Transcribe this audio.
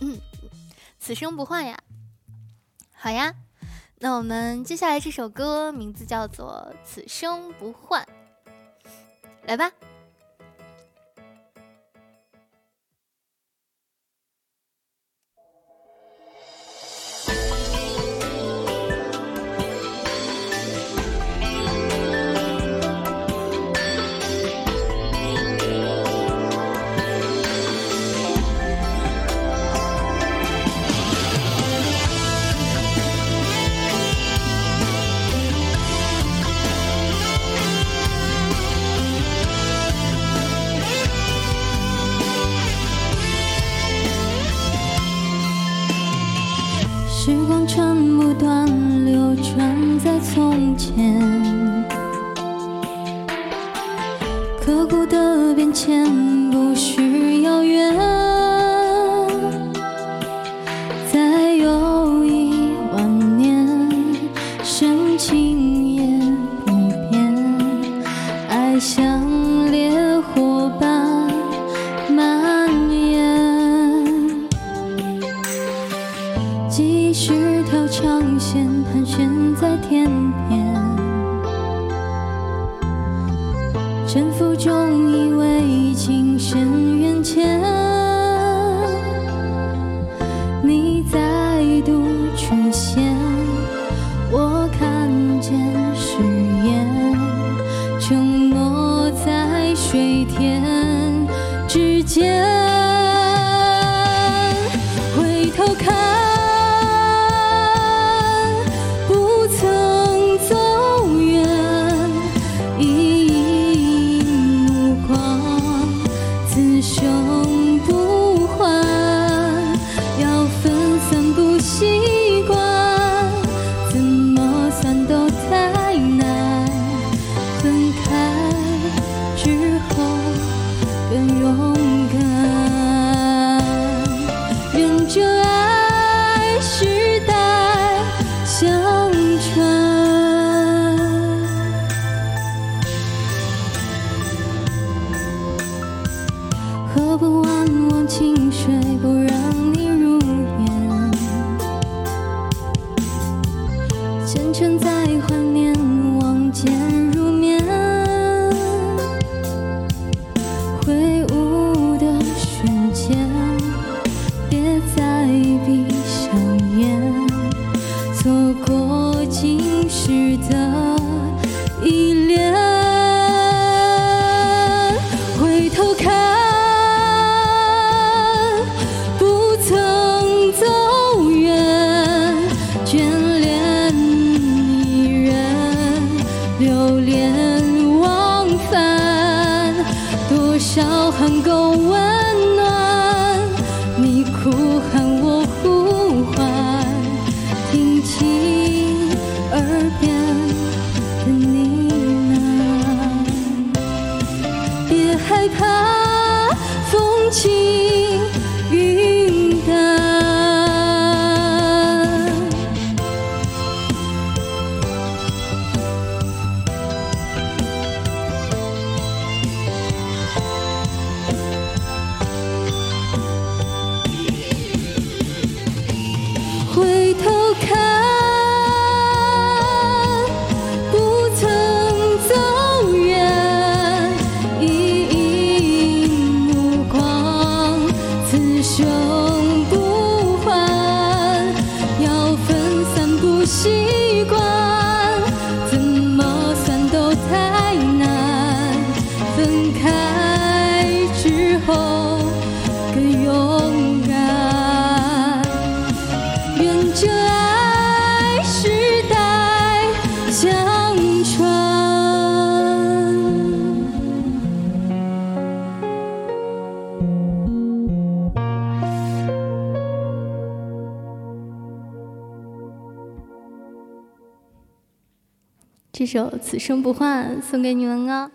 嗯，此生不换呀。好呀，那我们接下来这首歌名字叫做《此生不换》，来吧。时光穿不断流转在从前，刻骨的变迁不需遥远。悬，在天边。沉浮中以为情深缘浅，你再度出现，我看见誓言，承诺在水天之间。回头看，值得依恋。回头看，不曾走远，眷恋一人，流连忘返。多少寒沟温害怕风轻这首《此生不换》送给你们哦。